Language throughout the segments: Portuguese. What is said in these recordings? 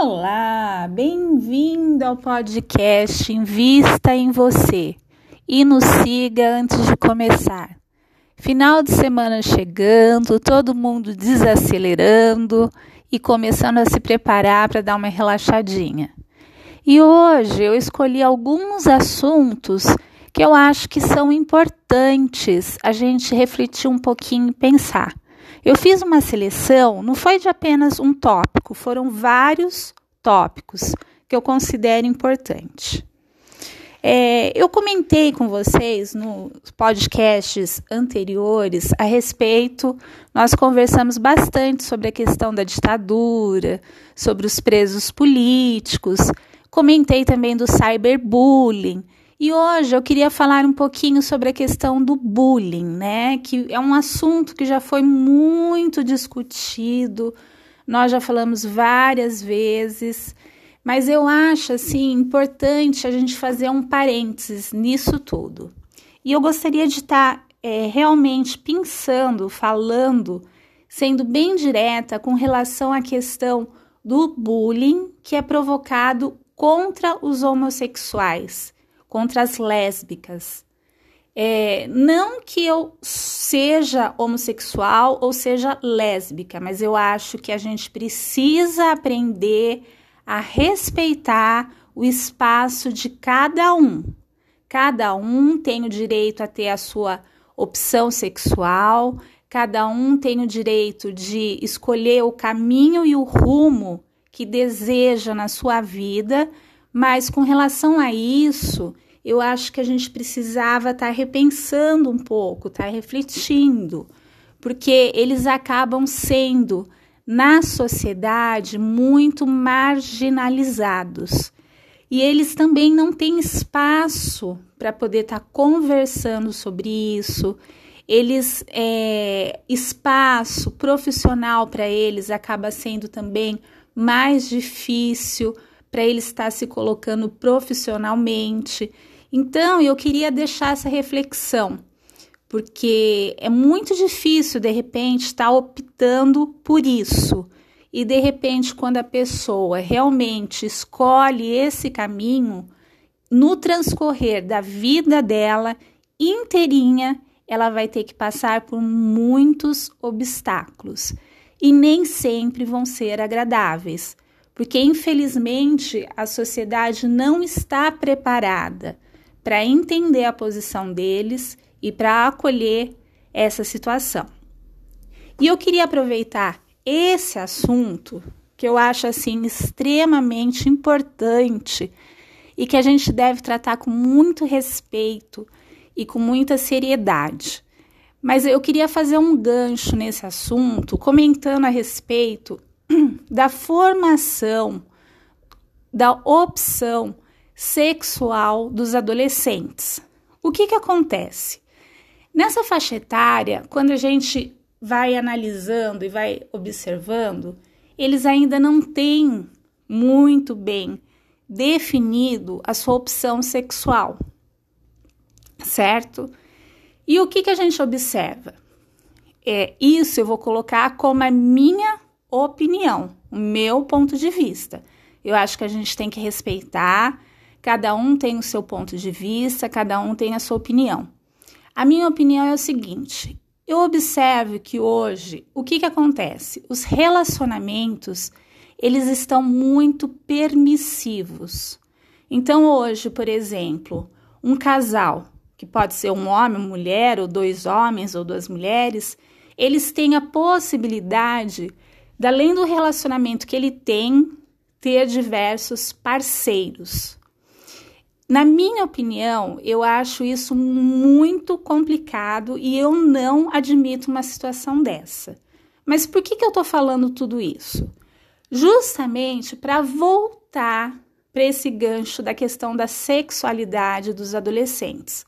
Olá, bem-vindo ao podcast Invista em Você e nos siga antes de começar. Final de semana chegando, todo mundo desacelerando e começando a se preparar para dar uma relaxadinha. E hoje eu escolhi alguns assuntos que eu acho que são importantes a gente refletir um pouquinho e pensar. Eu fiz uma seleção, não foi de apenas um tópico, foram vários tópicos que eu considero importante. É, eu comentei com vocês nos podcasts anteriores a respeito, nós conversamos bastante sobre a questão da ditadura, sobre os presos políticos, comentei também do cyberbullying. E hoje eu queria falar um pouquinho sobre a questão do bullying, né? Que é um assunto que já foi muito discutido, nós já falamos várias vezes, mas eu acho assim importante a gente fazer um parênteses nisso tudo. E eu gostaria de estar tá, é, realmente pensando, falando, sendo bem direta com relação à questão do bullying que é provocado contra os homossexuais contra as lésbicas. É, não que eu seja homossexual ou seja lésbica, mas eu acho que a gente precisa aprender a respeitar o espaço de cada um. Cada um tem o direito a ter a sua opção sexual, cada um tem o direito de escolher o caminho e o rumo que deseja na sua vida mas com relação a isso, eu acho que a gente precisava estar tá repensando um pouco, estar tá refletindo, porque eles acabam sendo na sociedade muito marginalizados. E eles também não têm espaço para poder estar tá conversando sobre isso. Eles é, espaço profissional para eles acaba sendo também mais difícil para ele estar se colocando profissionalmente. Então, eu queria deixar essa reflexão, porque é muito difícil de repente estar optando por isso. E de repente, quando a pessoa realmente escolhe esse caminho, no transcorrer da vida dela inteirinha, ela vai ter que passar por muitos obstáculos e nem sempre vão ser agradáveis porque infelizmente a sociedade não está preparada para entender a posição deles e para acolher essa situação. E eu queria aproveitar esse assunto que eu acho assim extremamente importante e que a gente deve tratar com muito respeito e com muita seriedade. Mas eu queria fazer um gancho nesse assunto, comentando a respeito da formação, da opção sexual dos adolescentes. O que, que acontece? Nessa faixa etária, quando a gente vai analisando e vai observando, eles ainda não têm muito bem definido a sua opção sexual, certo? E o que, que a gente observa? É, isso eu vou colocar como a minha opinião, o meu ponto de vista. Eu acho que a gente tem que respeitar, cada um tem o seu ponto de vista, cada um tem a sua opinião. A minha opinião é o seguinte: eu observo que hoje o que, que acontece? Os relacionamentos eles estão muito permissivos. Então, hoje, por exemplo, um casal, que pode ser um homem, uma mulher, ou dois homens ou duas mulheres, eles têm a possibilidade além do relacionamento que ele tem, ter diversos parceiros. Na minha opinião, eu acho isso muito complicado e eu não admito uma situação dessa. Mas por que, que eu estou falando tudo isso? Justamente para voltar para esse gancho da questão da sexualidade dos adolescentes.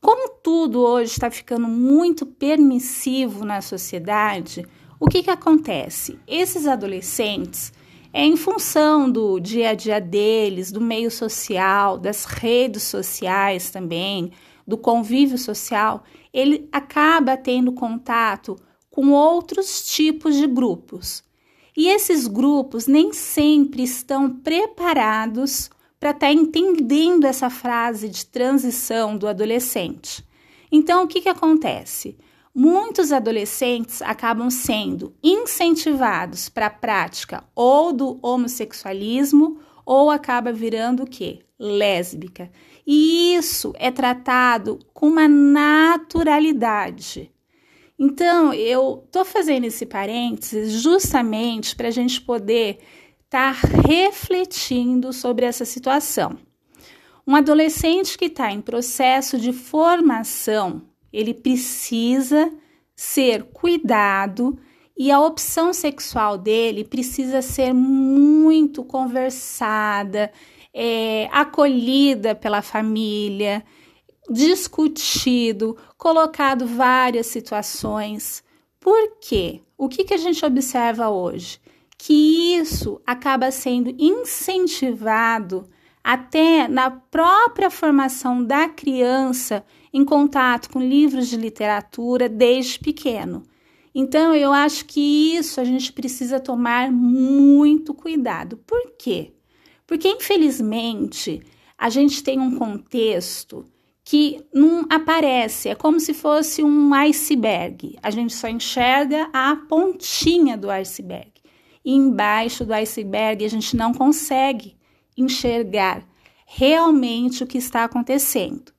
Como tudo hoje está ficando muito permissivo na sociedade, o que, que acontece? Esses adolescentes, é em função do dia a dia deles, do meio social, das redes sociais também, do convívio social, ele acaba tendo contato com outros tipos de grupos. E esses grupos nem sempre estão preparados para estar tá entendendo essa fase de transição do adolescente. Então, o que, que acontece? Muitos adolescentes acabam sendo incentivados para a prática ou do homossexualismo ou acaba virando o quê? Lésbica. E isso é tratado com uma naturalidade. Então, eu tô fazendo esse parênteses justamente para a gente poder estar tá refletindo sobre essa situação. Um adolescente que está em processo de formação, ele precisa ser cuidado e a opção sexual dele precisa ser muito conversada, é, acolhida pela família, discutido, colocado várias situações. Por quê? O que, que a gente observa hoje? Que isso acaba sendo incentivado até na própria formação da criança em contato com livros de literatura desde pequeno. Então, eu acho que isso a gente precisa tomar muito cuidado. Por quê? Porque, infelizmente, a gente tem um contexto que não aparece, é como se fosse um iceberg. A gente só enxerga a pontinha do iceberg. E embaixo do iceberg a gente não consegue enxergar realmente o que está acontecendo.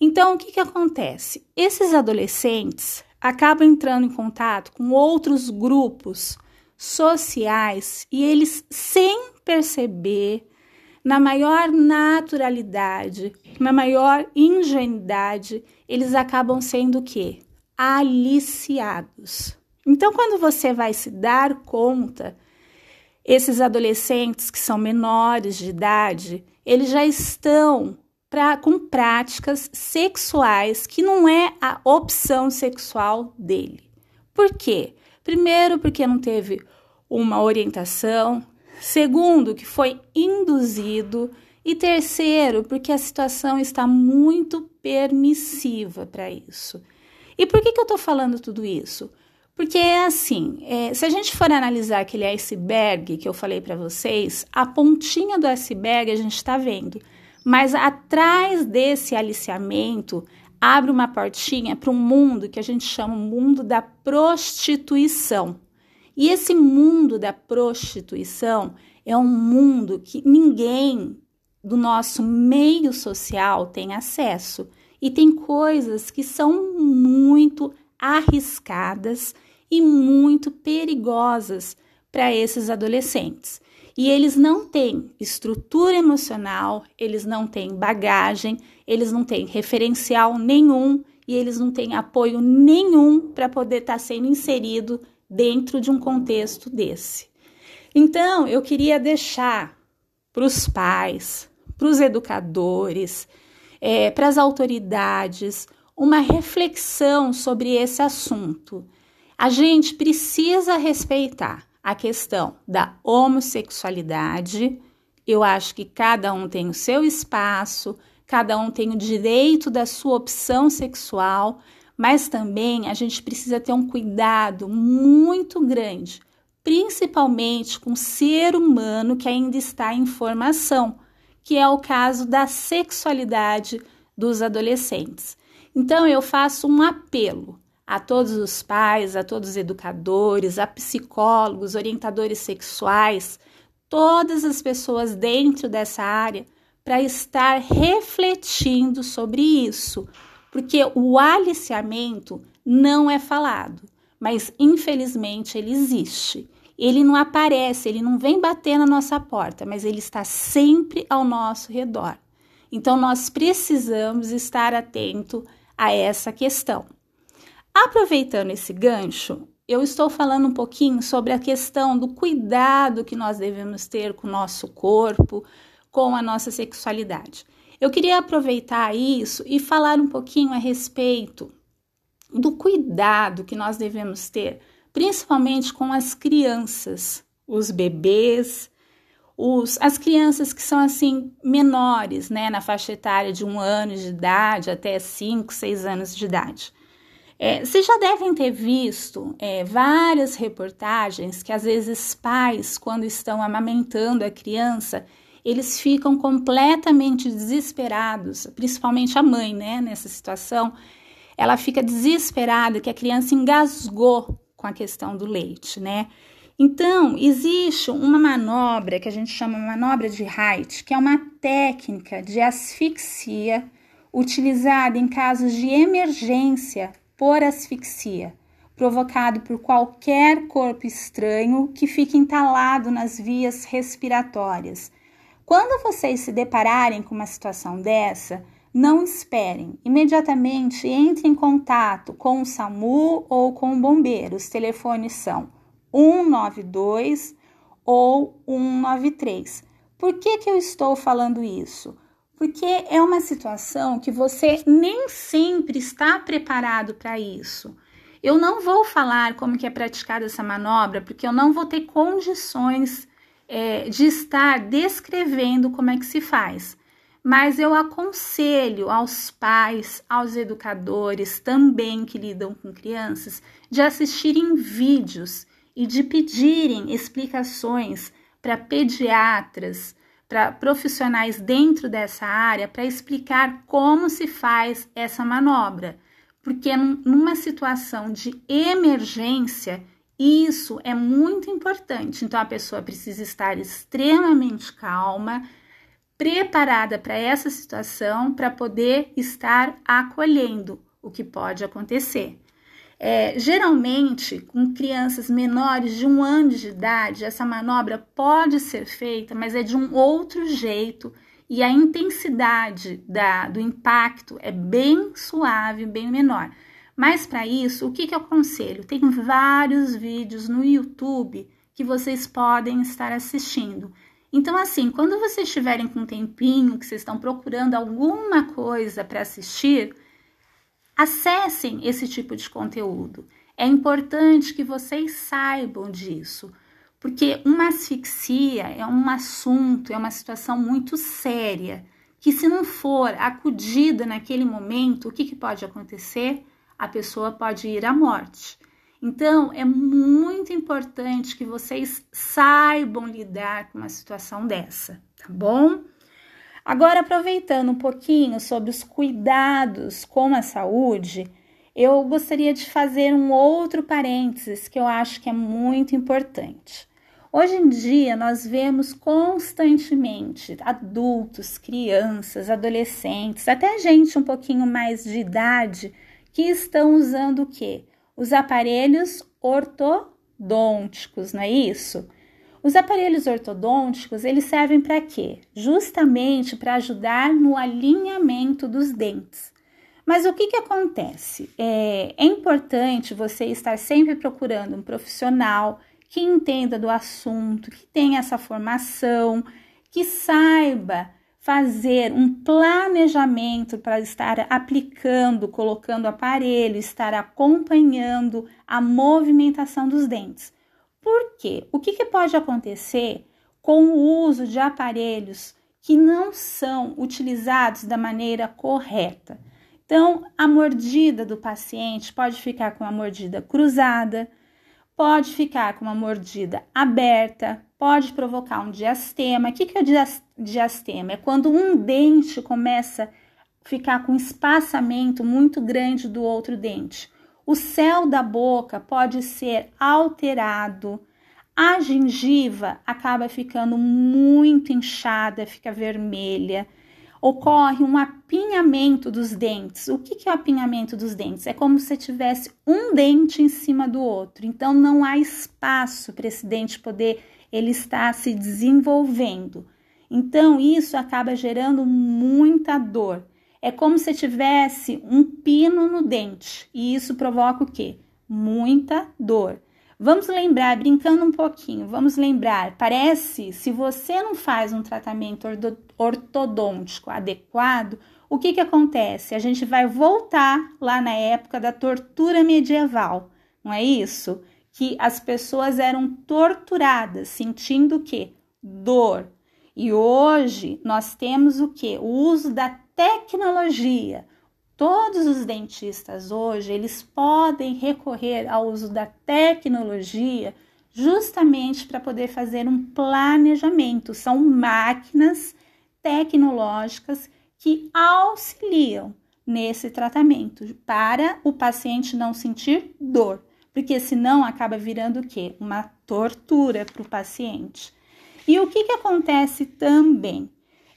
Então, o que, que acontece? Esses adolescentes acabam entrando em contato com outros grupos sociais e eles, sem perceber, na maior naturalidade, na maior ingenuidade, eles acabam sendo o quê? Aliciados. Então, quando você vai se dar conta, esses adolescentes que são menores de idade, eles já estão pra, com práticas sexuais que não é a opção sexual dele. Por quê? Primeiro, porque não teve uma orientação. Segundo, que foi induzido. E terceiro, porque a situação está muito permissiva para isso. E por que, que eu estou falando tudo isso? Porque é assim, é, se a gente for analisar aquele iceberg que eu falei para vocês, a pontinha do iceberg a gente está vendo. Mas atrás desse aliciamento abre uma portinha para um mundo que a gente chama o mundo da prostituição. E esse mundo da prostituição é um mundo que ninguém do nosso meio social tem acesso. E tem coisas que são muito arriscadas e muito perigosas para esses adolescentes. E eles não têm estrutura emocional, eles não têm bagagem, eles não têm referencial nenhum e eles não têm apoio nenhum para poder estar tá sendo inserido dentro de um contexto desse. Então, eu queria deixar para os pais, para os educadores, é, para as autoridades, uma reflexão sobre esse assunto. A gente precisa respeitar a questão da homossexualidade. Eu acho que cada um tem o seu espaço, cada um tem o direito da sua opção sexual, mas também a gente precisa ter um cuidado muito grande, principalmente com o ser humano que ainda está em formação, que é o caso da sexualidade dos adolescentes. Então eu faço um apelo a todos os pais, a todos os educadores, a psicólogos, orientadores sexuais, todas as pessoas dentro dessa área para estar refletindo sobre isso, porque o aliciamento não é falado, mas infelizmente ele existe. Ele não aparece, ele não vem bater na nossa porta, mas ele está sempre ao nosso redor. Então nós precisamos estar atento a essa questão. Aproveitando esse gancho, eu estou falando um pouquinho sobre a questão do cuidado que nós devemos ter com o nosso corpo, com a nossa sexualidade. Eu queria aproveitar isso e falar um pouquinho a respeito do cuidado que nós devemos ter, principalmente com as crianças, os bebês, os, as crianças que são assim menores, né, na faixa etária de um ano de idade até cinco, seis anos de idade. É, vocês já devem ter visto é, várias reportagens que às vezes pais, quando estão amamentando a criança, eles ficam completamente desesperados, principalmente a mãe, né, nessa situação, ela fica desesperada que a criança engasgou com a questão do leite, né? Então, existe uma manobra que a gente chama manobra de Height, que é uma técnica de asfixia utilizada em casos de emergência por asfixia, provocado por qualquer corpo estranho que fique entalado nas vias respiratórias. Quando vocês se depararem com uma situação dessa, não esperem. Imediatamente entre em contato com o SAMU ou com o bombeiro. Os telefones são 192 ou 193. Por que, que eu estou falando isso? Porque é uma situação que você nem sempre está preparado para isso. Eu não vou falar como que é praticada essa manobra, porque eu não vou ter condições é, de estar descrevendo como é que se faz. Mas eu aconselho aos pais, aos educadores também que lidam com crianças, de assistirem vídeos e de pedirem explicações para pediatras, para profissionais dentro dessa área para explicar como se faz essa manobra, porque numa situação de emergência, isso é muito importante. Então a pessoa precisa estar extremamente calma, preparada para essa situação para poder estar acolhendo o que pode acontecer. É, geralmente, com crianças menores de um ano de idade, essa manobra pode ser feita, mas é de um outro jeito e a intensidade da, do impacto é bem suave, bem menor. Mas para isso, o que, que eu aconselho? Tem vários vídeos no YouTube que vocês podem estar assistindo. Então, assim, quando vocês estiverem com um tempinho, que vocês estão procurando alguma coisa para assistir, Acessem esse tipo de conteúdo. É importante que vocês saibam disso, porque uma asfixia é um assunto, é uma situação muito séria, que se não for acudida naquele momento, o que, que pode acontecer? A pessoa pode ir à morte. Então, é muito importante que vocês saibam lidar com uma situação dessa, tá bom? Agora, aproveitando um pouquinho sobre os cuidados com a saúde, eu gostaria de fazer um outro parênteses que eu acho que é muito importante. Hoje em dia, nós vemos constantemente adultos, crianças, adolescentes, até gente um pouquinho mais de idade que estão usando o quê? Os aparelhos ortodônticos, não é isso? Os aparelhos ortodônticos, eles servem para quê? Justamente para ajudar no alinhamento dos dentes. Mas o que, que acontece? É, é importante você estar sempre procurando um profissional que entenda do assunto, que tenha essa formação, que saiba fazer um planejamento para estar aplicando, colocando aparelho, estar acompanhando a movimentação dos dentes. Por quê? O que, que pode acontecer com o uso de aparelhos que não são utilizados da maneira correta? Então, a mordida do paciente pode ficar com a mordida cruzada, pode ficar com uma mordida aberta, pode provocar um diastema. O que, que é o diastema? É quando um dente começa a ficar com espaçamento muito grande do outro dente. O céu da boca pode ser alterado. A gengiva acaba ficando muito inchada, fica vermelha. Ocorre um apinhamento dos dentes. O que é o apinhamento dos dentes? É como se tivesse um dente em cima do outro. Então não há espaço para esse dente poder ele estar se desenvolvendo. Então isso acaba gerando muita dor. É como se tivesse um pino no dente e isso provoca o quê? Muita dor. Vamos lembrar, brincando um pouquinho, vamos lembrar, parece, se você não faz um tratamento ortodôntico adequado, o que que acontece? A gente vai voltar lá na época da tortura medieval, não é isso? Que as pessoas eram torturadas, sentindo o quê? Dor. E hoje nós temos o que? O uso da tecnologia, todos os dentistas hoje, eles podem recorrer ao uso da tecnologia justamente para poder fazer um planejamento. São máquinas tecnológicas que auxiliam nesse tratamento para o paciente não sentir dor, porque senão acaba virando o quê? Uma tortura para o paciente. E o que, que acontece também?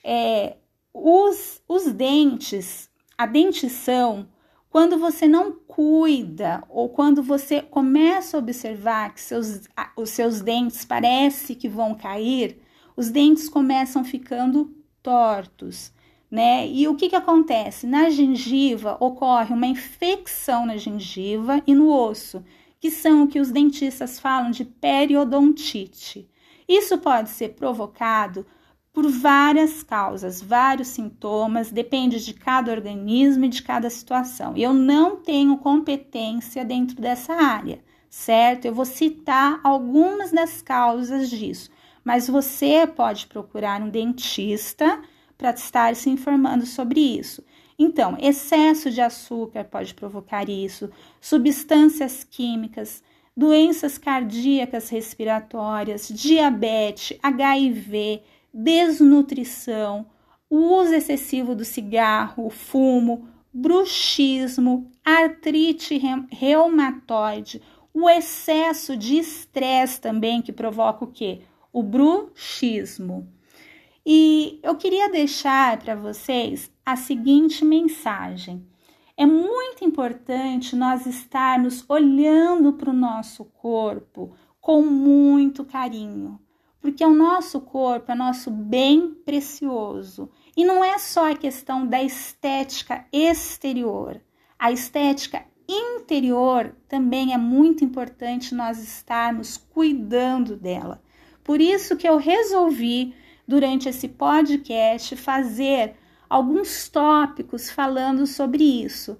É, os, os dentes a dentição, quando você não cuida ou quando você começa a observar que seus, os seus dentes parece que vão cair, os dentes começam ficando tortos, né? E o que, que acontece? Na gengiva ocorre uma infecção na gengiva e no osso, que são o que os dentistas falam de periodontite. Isso pode ser provocado por várias causas, vários sintomas, depende de cada organismo e de cada situação. Eu não tenho competência dentro dessa área, certo? Eu vou citar algumas das causas disso, mas você pode procurar um dentista para estar se informando sobre isso. Então, excesso de açúcar pode provocar isso, substâncias químicas, doenças cardíacas respiratórias, diabetes, HIV, desnutrição, o uso excessivo do cigarro, fumo, bruxismo, artrite reumatoide, o excesso de estresse também que provoca o quê? O bruxismo. E eu queria deixar para vocês a seguinte mensagem. É muito importante nós estarmos olhando para o nosso corpo com muito carinho porque o nosso corpo é nosso bem precioso. E não é só a questão da estética exterior, a estética interior também é muito importante nós estarmos cuidando dela. Por isso que eu resolvi, durante esse podcast, fazer alguns tópicos falando sobre isso.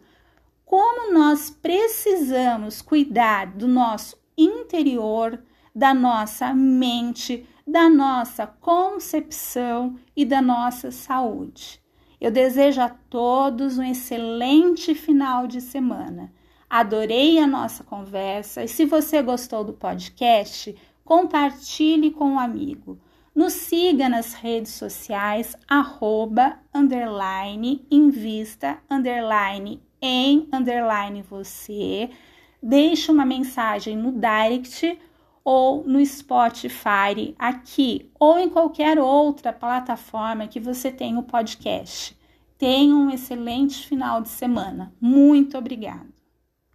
Como nós precisamos cuidar do nosso interior, da nossa mente, da nossa concepção e da nossa saúde. Eu desejo a todos um excelente final de semana. Adorei a nossa conversa e se você gostou do podcast, compartilhe com um amigo. Nos siga nas redes sociais, arroba, underline, invista, underline, em, underline você. Deixe uma mensagem no direct ou no Spotify aqui ou em qualquer outra plataforma que você tenha o podcast. Tenha um excelente final de semana. Muito obrigada.